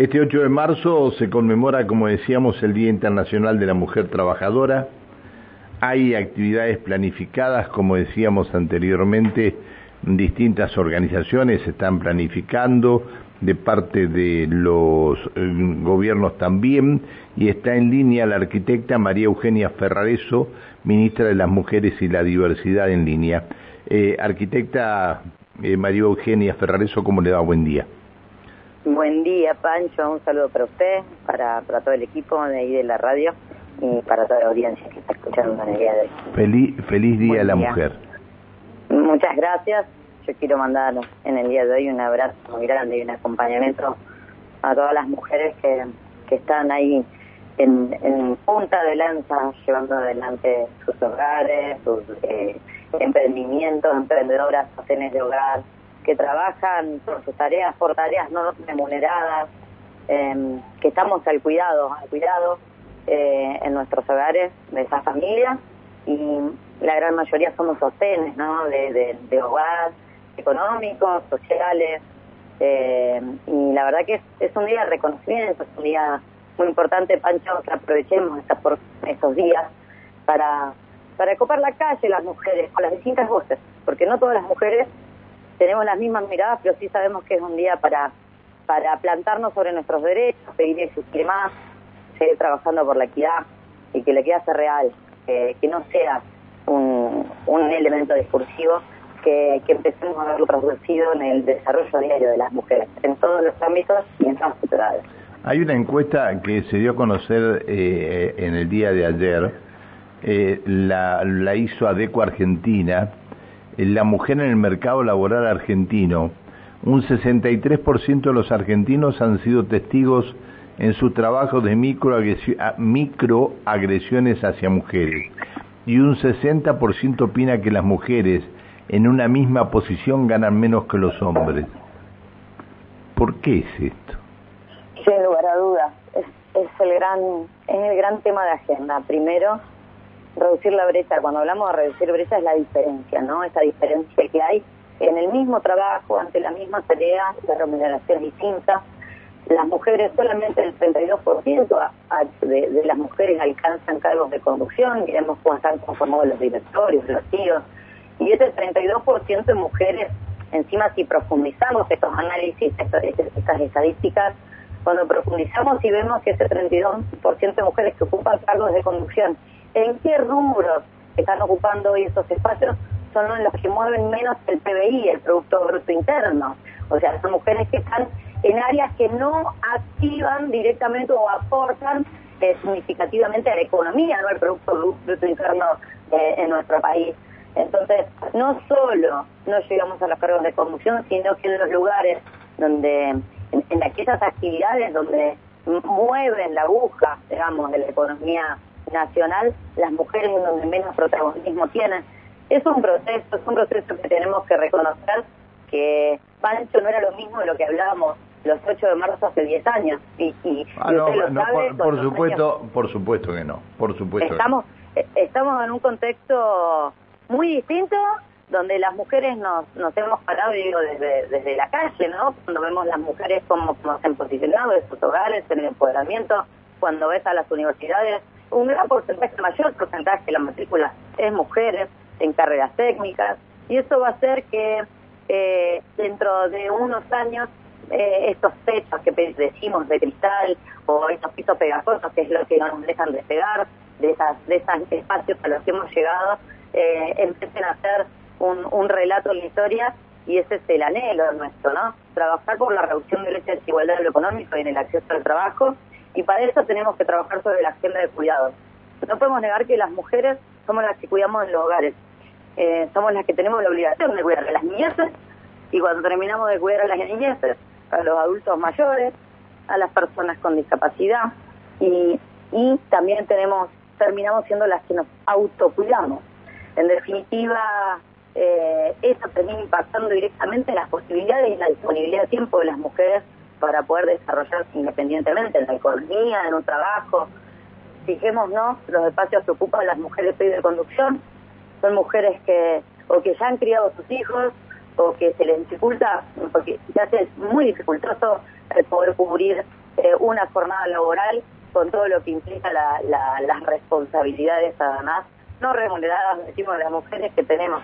Este 8 de marzo se conmemora, como decíamos, el Día Internacional de la Mujer Trabajadora. Hay actividades planificadas, como decíamos anteriormente, distintas organizaciones están planificando, de parte de los eh, gobiernos también, y está en línea la arquitecta María Eugenia Ferrareso, ministra de las Mujeres y la Diversidad en línea. Eh, arquitecta eh, María Eugenia Ferrareso, ¿cómo le va? Buen día. Buen día, Pancho. Un saludo para usted, para, para todo el equipo de ahí de la radio y para toda la audiencia que está escuchando en el día de hoy. Feliz, feliz Día de la Mujer. Muchas gracias. Yo quiero mandar en el día de hoy un abrazo muy grande y un acompañamiento a todas las mujeres que, que están ahí en, en punta de lanza, llevando adelante sus hogares, sus eh, emprendimientos, emprendedoras, sostenes de hogar, que trabajan por sus tareas, por tareas no remuneradas, em, que estamos al cuidado, al cuidado eh, en nuestros hogares de esas familias y la gran mayoría somos sostenes, ¿no? De, de, hogar, económicos, sociales, eh, y la verdad que es, es, un día de reconocimiento, es un día muy importante, Pancho, aprovechemos esta, por estos días para, para copar la calle las mujeres, con las distintas voces, porque no todas las mujeres tenemos las mismas miradas, pero sí sabemos que es un día para, para plantarnos sobre nuestros derechos, pedir existir más, seguir trabajando por la equidad y que la equidad sea real, que no sea un, un elemento discursivo, que, que, empecemos a verlo traducido en el desarrollo diario de las mujeres, en todos los ámbitos y en todas las edades. Hay una encuesta que se dio a conocer eh, en el día de ayer, eh, la, la hizo ADECO Argentina, la mujer en el mercado laboral argentino. Un 63% de los argentinos han sido testigos en su trabajo de microagresiones hacia mujeres. Y un 60% opina que las mujeres en una misma posición ganan menos que los hombres. ¿Por qué es esto? Sin lugar a dudas, es, es, el gran, es el gran tema de agenda. Primero, reducir la brecha. Cuando hablamos de reducir brecha es la diferencia, ¿no? Esa diferencia que hay en el mismo trabajo, ante la misma tarea, de remuneración distinta. Las mujeres, solamente el 32% de, de las mujeres alcanzan cargos de conducción, miremos cómo están conformados los directorios, los tíos, y ese 32% de mujeres, encima si profundizamos estos análisis, estas, estas estadísticas, cuando profundizamos y vemos que ese 32% de mujeres que ocupan cargos de conducción en qué rubros están ocupando hoy esos espacios son los que mueven menos el PBI, el Producto Bruto Interno. O sea, son mujeres que están en áreas que no activan directamente o aportan eh, significativamente a la economía, no al Producto Bruto Interno eh, en nuestro país. Entonces, no solo no llegamos a los cargos de conducción, sino que en los lugares donde, en, en aquellas actividades donde mueven la aguja, digamos, de la economía nacional, las mujeres en donde menos protagonismo tienen. Es un proceso, es un proceso que tenemos que reconocer que Pancho no era lo mismo de lo que hablábamos los 8 de marzo hace 10 años. Y, y, ah, no, por, supuesto, por supuesto que no, por supuesto. Estamos, eh, estamos en un contexto muy distinto donde las mujeres nos, nos hemos parado, digo, desde, desde la calle, ¿no? Cuando vemos las mujeres como, como se han posicionado en sus hogares, en el empoderamiento, cuando ves a las universidades, un gran porcentaje, mayor porcentaje de la matrícula es mujeres en carreras técnicas y eso va a hacer que eh, dentro de unos años eh, estos techos que decimos de cristal o estos pisos pegajosos, que es lo que no nos dejan despegar de esas de esos espacios a los que hemos llegado, eh, empiecen a hacer un, un relato en la historia y ese es el anhelo nuestro, ¿no? Trabajar por la reducción de la desigualdad en lo económico y en el acceso al trabajo y para eso tenemos que trabajar sobre la agenda de cuidados. No podemos negar que las mujeres somos las que cuidamos en los hogares, eh, somos las que tenemos la obligación de cuidar a las niñeces y cuando terminamos de cuidar a las niñeces, a los adultos mayores, a las personas con discapacidad y, también tenemos terminamos siendo las que nos autocuidamos. En definitiva, eh, eso termina impactando directamente en las posibilidades y la disponibilidad de tiempo de las mujeres para poder desarrollarse independientemente en la economía, en un trabajo. Fijémonos, los espacios que ocupan las mujeres de conducción son mujeres que o que ya han criado sus hijos o que se les dificulta, porque ya es muy dificultoso el poder cubrir eh, una jornada laboral con todo lo que implica las responsabilidades además no remuneradas, decimos, de las mujeres que tenemos.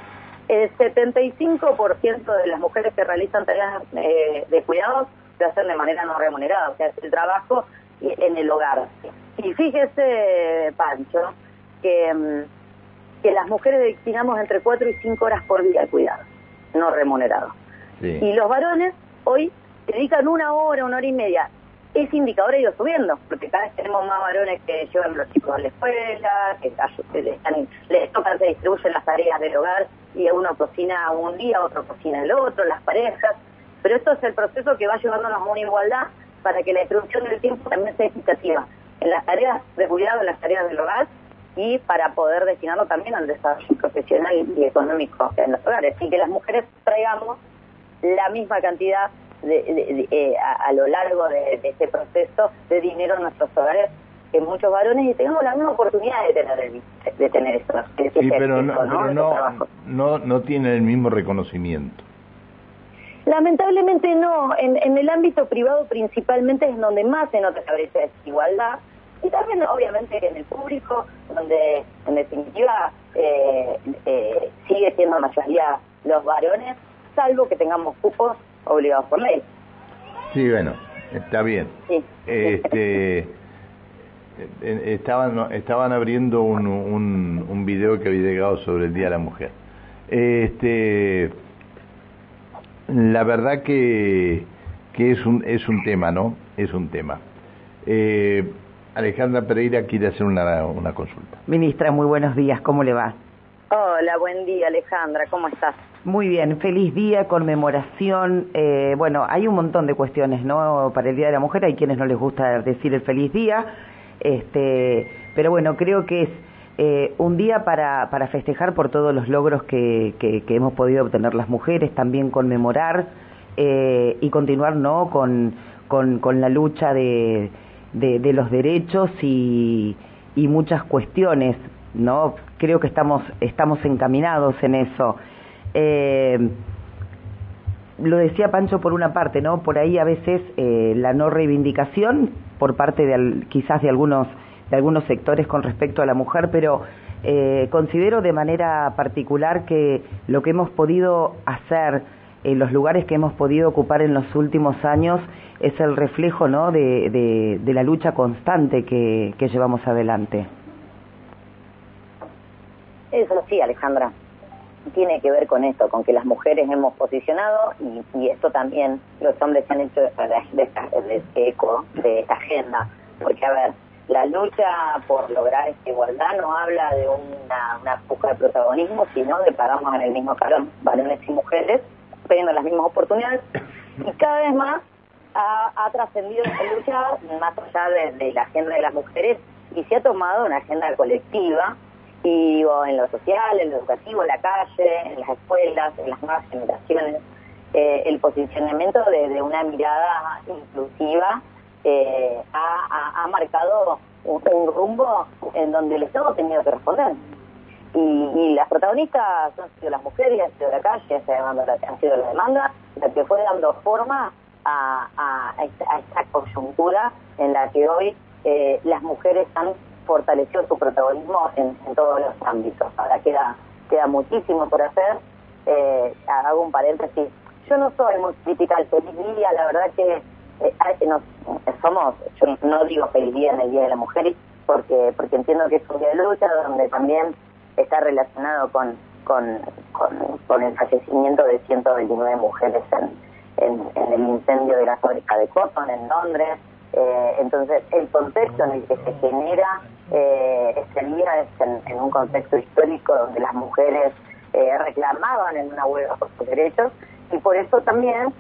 El 75% de las mujeres que realizan tareas eh, de cuidados lo hacen de manera no remunerada, o sea, es el trabajo en el hogar. Y fíjese, Pancho, que, mm, que las mujeres destinamos entre 4 y 5 horas por día al cuidado, no remunerado. Y los varones hoy dedican una hora, una hora y media ese indicador ha ido subiendo, porque cada vez tenemos más varones que llevan los chicos a la escuela, que están, les tocan, se distribuyen las tareas del hogar y uno cocina un día, otro cocina el otro, las parejas. Pero esto es el proceso que va llevándonos a una igualdad para que la distribución del tiempo también sea equitativa en las tareas de cuidado, en las tareas del hogar y para poder destinarlo también al desarrollo profesional y económico en los hogares. Y que las mujeres traigamos la misma cantidad de, eh, a, lo largo de, este proceso de dinero en nuestros hogares que muchos varones y tenemos la misma oportunidad de tener de tener esto. Sí, pero, no, no, no, tiene el mismo reconocimiento. Lamentablemente no. En, en el ámbito privado principalmente es donde más se nota esa brecha de desigualdad y también obviamente en el público donde en definitiva eh, eh, sigue siendo mayoría los varones salvo que tengamos cupos obligados por ley. Sí, bueno, está bien. Este, estaban, estaban abriendo un, un, un video que había llegado sobre el Día de la Mujer. Este, la verdad que, que es, un, es un tema, ¿no? Es un tema. Eh, Alejandra Pereira quiere hacer una, una consulta. Ministra, muy buenos días, ¿cómo le va? Hola, buen día Alejandra, ¿cómo estás? Muy bien, feliz día, conmemoración. Eh, bueno, hay un montón de cuestiones, ¿no? Para el Día de la Mujer hay quienes no les gusta decir el feliz día, este, pero bueno, creo que es eh, un día para, para festejar por todos los logros que, que, hemos podido obtener las mujeres, también conmemorar eh, y continuar, ¿no? Con, con, la lucha de, de, de los derechos y, y muchas cuestiones, ¿no? Creo que estamos, estamos encaminados en eso. Eh, lo decía Pancho por una parte, ¿no? Por ahí a veces eh, la no reivindicación por parte de quizás de algunos de algunos sectores con respecto a la mujer, pero eh, considero de manera particular que lo que hemos podido hacer en los lugares que hemos podido ocupar en los últimos años es el reflejo, ¿no? De, de, la lucha constante que, que llevamos adelante. Eso sí, Alejandra tiene que ver con esto, con que las mujeres hemos posicionado y, esto también los hombres han hecho de, este eco de esta agenda. Porque, a ver, la lucha por lograr esta igualdad no habla de una, una de protagonismo, sino de pagamos en el mismo calón, varones y mujeres, teniendo las mismas oportunidades. Y cada vez más ha, trascendido esta lucha más allá de la agenda de las mujeres y se ha tomado una agenda colectiva y digo, en lo social, en lo educativo, en la calle, en las escuelas, en las nuevas generaciones, eh, el posicionamiento de, una mirada inclusiva eh, ha, marcado un, rumbo en donde el Estado ha tenido que responder. Y, las protagonistas han sido las mujeres, han sido la calle, han sido la demanda, la que fue dando forma a, esta, coyuntura en la que hoy eh, las mujeres han fortaleció su protagonismo en, todos los ámbitos. Ahora queda, queda muchísimo por hacer. Eh, hago un paréntesis. Yo no soy muy crítica al feliz la verdad que eh, nos, somos, yo no digo feliz día en el Día de la Mujer, porque, porque entiendo que es un día de lucha donde también está relacionado con, con, con, el fallecimiento de 129 mujeres en, en, en el incendio de la fábrica de Cotton en Londres. Eh, entonces, el contexto en el que se genera eh, este día es en, un contexto histórico donde las mujeres eh, reclamaban en una huelga por sus derechos y por eso también,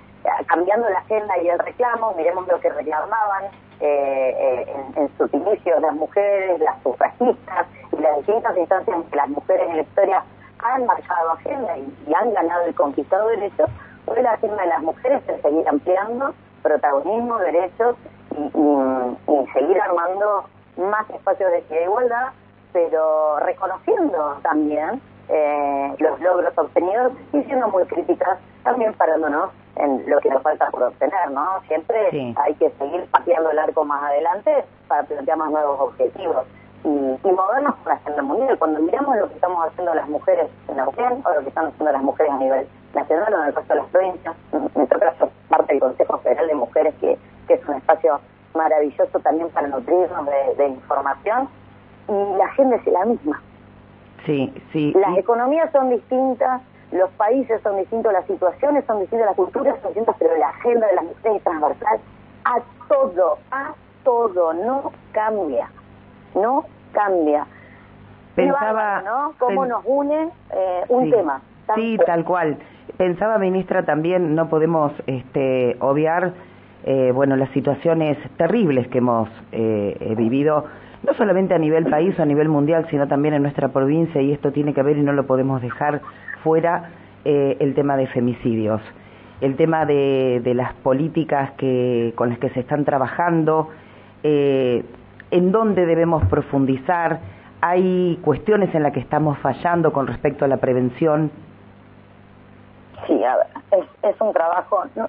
cambiando la agenda y el reclamo, miremos lo que reclamaban en, en, sus inicios las mujeres, las sufragistas y las distintas instancias en que las mujeres en la historia han marcado agenda y, han ganado y conquistado derechos, hoy la agenda de las mujeres es seguir ampliando protagonismo, derechos y, seguir armando más espacios de igualdad, pero reconociendo también eh, los logros obtenidos y siendo muy críticas, también parándonos en lo que nos falta por obtener, ¿no? Siempre hay que seguir pateando el arco más adelante para plantear más nuevos objetivos y, y movernos con la agenda mundial. Cuando miramos lo que estamos haciendo las mujeres en Neuquén o lo que están haciendo las mujeres a nivel nacional o en el resto de las provincias, me toca ser parte del Consejo Federal de Mujeres, que, que es un espacio maravilloso también para nutrirnos de, de información, y la agenda es la misma. Sí, sí. Las economías son distintas, los países son distintos, las situaciones son distintas, las culturas son distintas, pero la agenda de las mujeres es transversal a todo, a todo, no cambia, no cambia. Pensaba, ¿no? Cómo nos une eh, un tema. Sí, tal cual. Pensaba, ministra, también no podemos este, obviar, eh, bueno, las situaciones terribles que hemos eh, vivido no solamente a nivel país o a nivel mundial, sino también en nuestra provincia, y esto tiene que ver y no lo podemos dejar fuera, eh, el tema de femicidios, el tema de, las políticas que, con las que se están trabajando, eh, en dónde debemos profundizar, hay cuestiones en las que estamos fallando con respecto a la prevención. Sí, a ver, es, es un trabajo, no,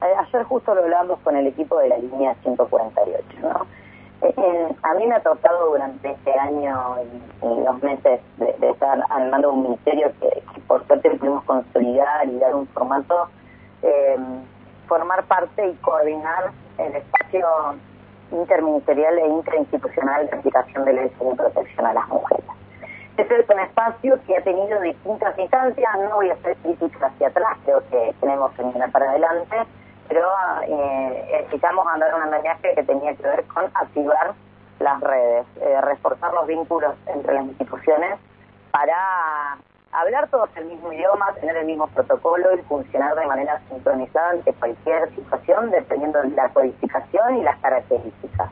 ayer justo lo hablamos con el equipo de la línea 148, ¿no? Eh, a mí me ha tocado durante este año y, los meses de, estar armando un ministerio que, por suerte pudimos consolidar y dar un formato, eh, formar parte y coordinar el espacio interministerial e interinstitucional de aplicación de leyes de protección a las mujeres. Este es un espacio que ha tenido distintas instancias, no voy a hacer crítica hacia atrás, creo que tenemos que mirar para adelante, pero eh, necesitamos andar un andamiaje que tenía que ver con activar las redes, eh, reforzar los vínculos entre las instituciones para hablar todos el mismo idioma, tener el mismo protocolo y funcionar de manera sincronizada ante cualquier situación dependiendo de la codificación y las características.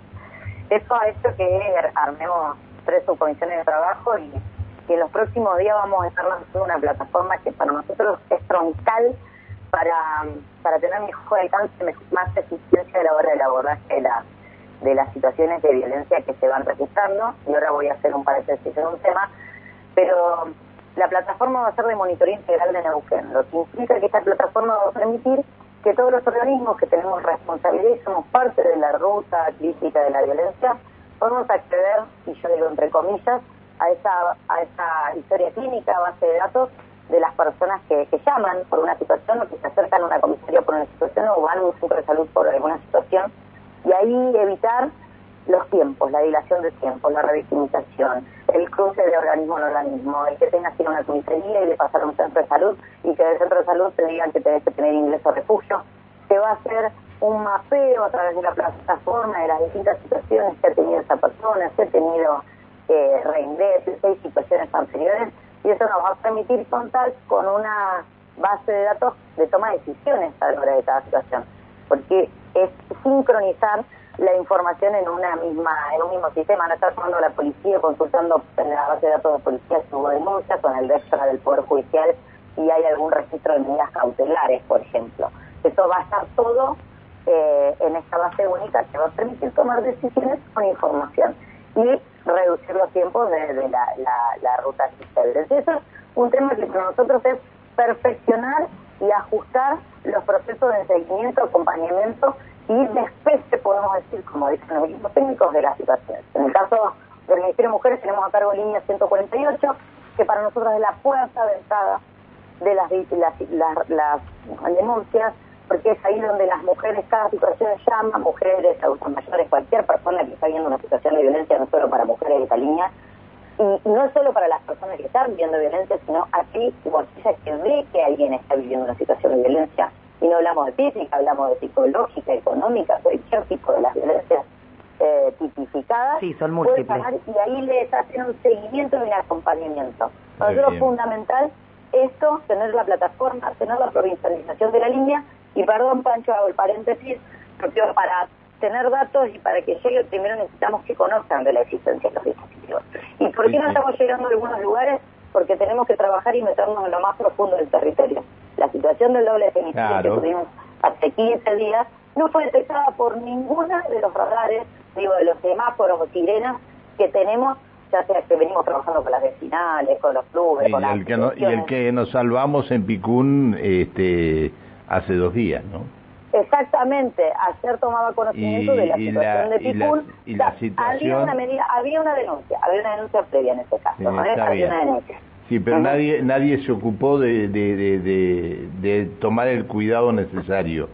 Eso ha hecho que armemos tres subcomisiones de trabajo y que en los próximos días vamos a estar lanzando una plataforma que para nosotros es troncal para, para tener mejor alcance, más eficiencia a la hora del abordaje de, la, de las situaciones de violencia que se van registrando. Y ahora voy a hacer un paréntesis en un tema, pero la plataforma va a ser de monitoreo integral de Neuquén, lo que implica que esta plataforma va a permitir que todos los organismos que tenemos responsabilidad y somos parte de la ruta crítica de la violencia, podemos acceder, y yo digo entre comillas, a esa, a esa historia clínica, base de datos, de las personas que, que, llaman por una situación o que se acercan a una comisaría por una situación o van a un centro de salud por alguna situación y ahí evitar los tiempos, la dilación de tiempo, la revictimización, el cruce de organismo en organismo, el que tengas que ir una comisaría y de pasar a un centro de salud y que del centro de salud te digan que tenés que tener ingreso o refugio. Se va a hacer un mapeo a través de la plataforma de las distintas situaciones que ha tenido esa persona, si ha tenido eh, reingresos, seis situaciones anteriores y eso nos va a permitir contar con una base de datos de toma de decisiones a la hora de cada situación, porque es sincronizar la información en una misma en un mismo sistema, no estar tomando la policía consultando en la base de datos de policía si hubo denuncia con el extra del Poder Judicial y hay algún registro de medidas cautelares, por ejemplo. Eso va a estar todo eh, en esta base única que va a permitir tomar decisiones con información y reducir los tiempos de, la, la, la, ruta existente. Eso es un tema que para nosotros es perfeccionar y ajustar los procesos de seguimiento, acompañamiento y despeje, podemos decir, como dicen los equipos técnicos, de las situaciones. En el caso del Ministerio de Mujeres tenemos a cargo línea 148, que para nosotros es la fuerza entrada de las, las, las denuncias porque es ahí donde las mujeres, cada situación llama, mujeres, adultos mayores, cualquier persona que está viendo una situación de violencia, no solo para mujeres de esta línea, y no solo para las personas que están viviendo violencia, sino aquí, como aquella que ve que alguien está viviendo una situación de violencia, y no hablamos de física, hablamos de psicológica, económica, cualquier tipo de las violencias eh, tipificadas, sí, son múltiples. y ahí les hacen un seguimiento y un acompañamiento. Para nosotros es fundamental esto, tener la plataforma, tener la provincialización de la línea, y perdón, Pancho, hago el paréntesis, porque para tener datos y para que llegue, primero necesitamos que conozcan de la existencia de los dispositivos. ¿Y por qué no estamos llegando a algunos lugares? Porque tenemos que trabajar y meternos en lo más profundo del territorio. La situación del doble femicidio que tuvimos hace 15 días no fue detectada por ninguna de los radares, digo, de los semáforos o sirenas que tenemos ya sea que venimos trabajando con las vecinales, con los clubes, con el que y el que nos salvamos en Picún, este hace dos días, ¿no? Exactamente, ayer tomaba conocimiento de la situación de Picún. Y la, situación... Había una, medida, había una denuncia, había una denuncia previa en este caso. Sí, había una denuncia. Sí, pero nadie nadie se ocupó de, de, de, de, tomar el cuidado necesario.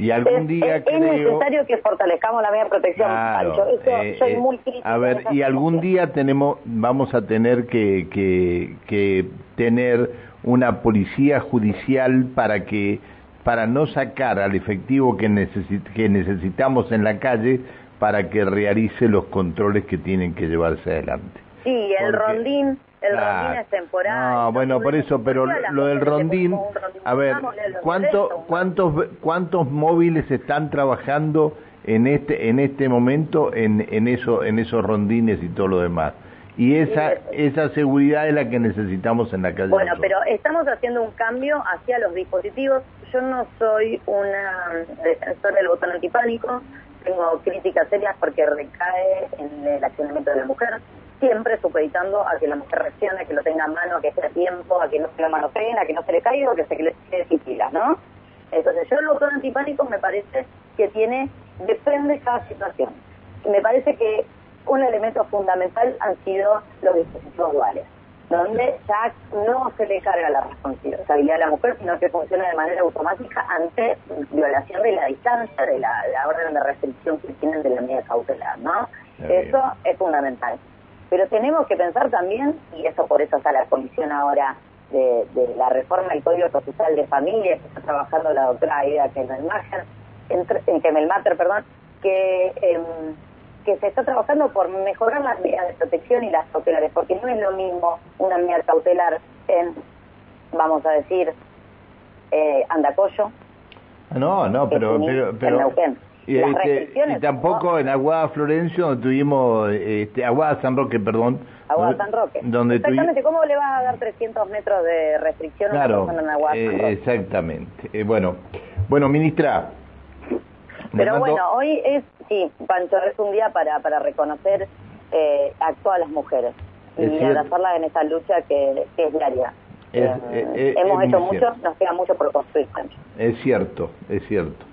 Y algún día es, es necesario que fortalezcamos la media protección. Claro, eh, soy eh, muy a ver, y algún día tenemos vamos a tener que, que, que tener una policía judicial para que para no sacar al efectivo que, necesit que necesitamos en la calle para que realice los controles que tienen que llevarse adelante. Sí, el rondín, el rondín es temporal. No, bueno, por eso, pero lo del rondín, a ver, ¿cuánto, cuántos cuántos móviles están trabajando en este en este momento en en eso en esos rondines y todo lo demás? Y esa, esa seguridad es la que necesitamos en la calle. Bueno, pero estamos haciendo un cambio hacia los dispositivos. Yo no soy una defensora del botón antipánico, tengo críticas serias porque recae en el accionamiento de la mujer, siempre supeditando a que la mujer reaccione, a que lo tenga a mano, a que esté a tiempo, a que no se le mano pena, a que no se le caiga o que se le quede sin pilas, ¿no? Entonces yo el botón antipánico me parece que tiene, depende de cada situación. Me parece que un elemento fundamental han sido los dispositivos duales, donde ya no se le carga la responsabilidad a la mujer, sino que funciona de manera automática ante violación de la distancia, de la, orden de restricción que tienen de la medida cautelar, ¿no? Eso es fundamental. Pero tenemos que pensar también, y eso por eso está la comisión ahora de, la reforma del Código Procesal de Familia, que está trabajando la doctora Aida Kemelmacher, en Kemelmater, perdón, que... Eh, que se está trabajando por mejorar las medidas de protección y las cautelares, porque no es lo mismo una medida cautelar en, vamos a decir, eh, Andacoyo. No, no, pero... pero, pero... Y, este, y, tampoco en Aguada Florencio, donde tuvimos, este, Aguada San Roque, perdón. Aguada San Roque. Donde exactamente, ¿cómo le vas a dar 300 metros de restricción claro, a una persona en Aguada San Roque? exactamente. Eh, bueno, bueno, ministra. Pero bueno, hoy es Sí, Pancho, es un día para, para reconocer eh, a todas las mujeres y abrazarlas en esta lucha que, es diaria. Eh, hemos hecho mucho, nos queda mucho por construir, Pancho. Es cierto, es cierto.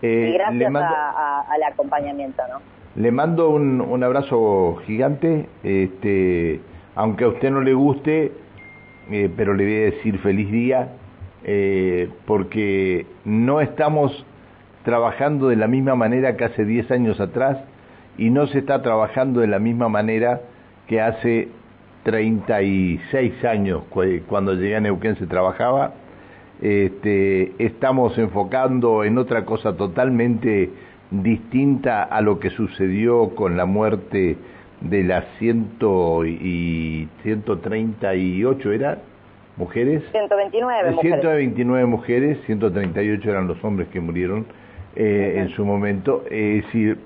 y gracias al acompañamiento, ¿no? Le mando un, un abrazo gigante, este, aunque a usted no le guste, eh, pero le voy a decir feliz día, porque no estamos trabajando de la misma manera que hace 10 años atrás y no se está trabajando de la misma manera que hace 36 años cuando llegué a Neuquén se trabajaba. Este, estamos enfocando en otra cosa totalmente distinta a lo que sucedió con la muerte de las ciento y 138 era mujeres 129 mujeres. 129 mujeres 138 eran los hombres que murieron eh, en su momento. Es decir,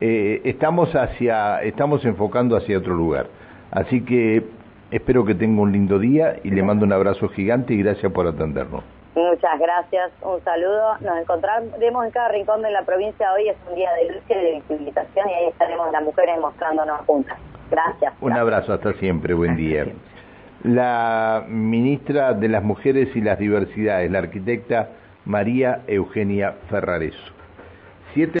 eh, estamos, hacia, estamos enfocando hacia otro lugar. Así que espero que tenga un lindo día y le mando un abrazo gigante y gracias por atendernos. Muchas gracias, un saludo. Nos encontraremos en cada rincón de la provincia. Hoy es un día de lucha y de visibilización y ahí estaremos las mujeres mostrándonos juntas. Gracias. Un abrazo, hasta siempre, buen día. La ministra de las Mujeres y las Diversidades, la arquitecta María Eugenia Ferrareso. Siete